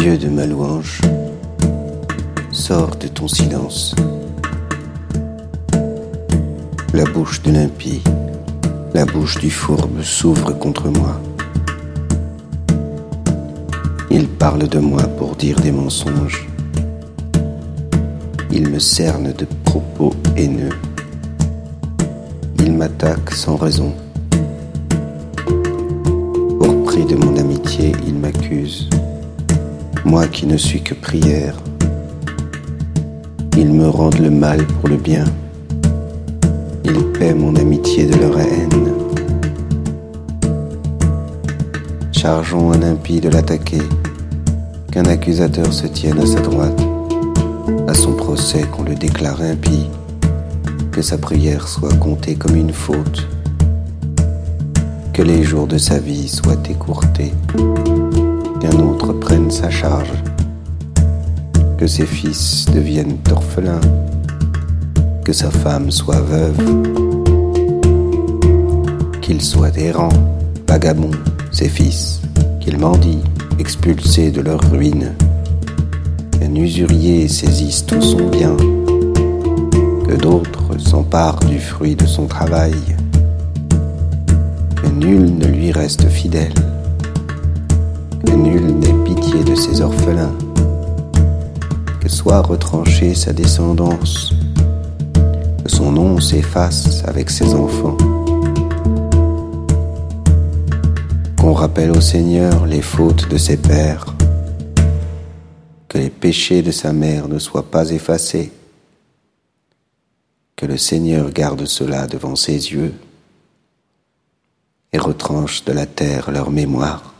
Dieu de ma louange, sors de ton silence. La bouche de l'impie, la bouche du fourbe s'ouvre contre moi. Il parle de moi pour dire des mensonges. Il me cerne de propos haineux. Il m'attaque sans raison. Pour prix de mon amitié, il m'accuse moi qui ne suis que prière. Ils me rendent le mal pour le bien. Ils paient mon amitié de leur haine. Chargeons un impie de l'attaquer, qu'un accusateur se tienne à sa droite, à son procès qu'on le déclare impie, que sa prière soit comptée comme une faute, que les jours de sa vie soient écourtés sa charge, que ses fils deviennent orphelins, que sa femme soit veuve, qu'ils soient errants, vagabonds, ses fils, qu'ils mendient, expulsés de leur ruine, qu'un usurier saisisse tout son bien, que d'autres s'emparent du fruit de son travail, que nul ne lui reste fidèle que nul de ses orphelins, que soit retranchée sa descendance, que son nom s'efface avec ses enfants, qu'on rappelle au Seigneur les fautes de ses pères, que les péchés de sa mère ne soient pas effacés, que le Seigneur garde cela devant ses yeux et retranche de la terre leur mémoire.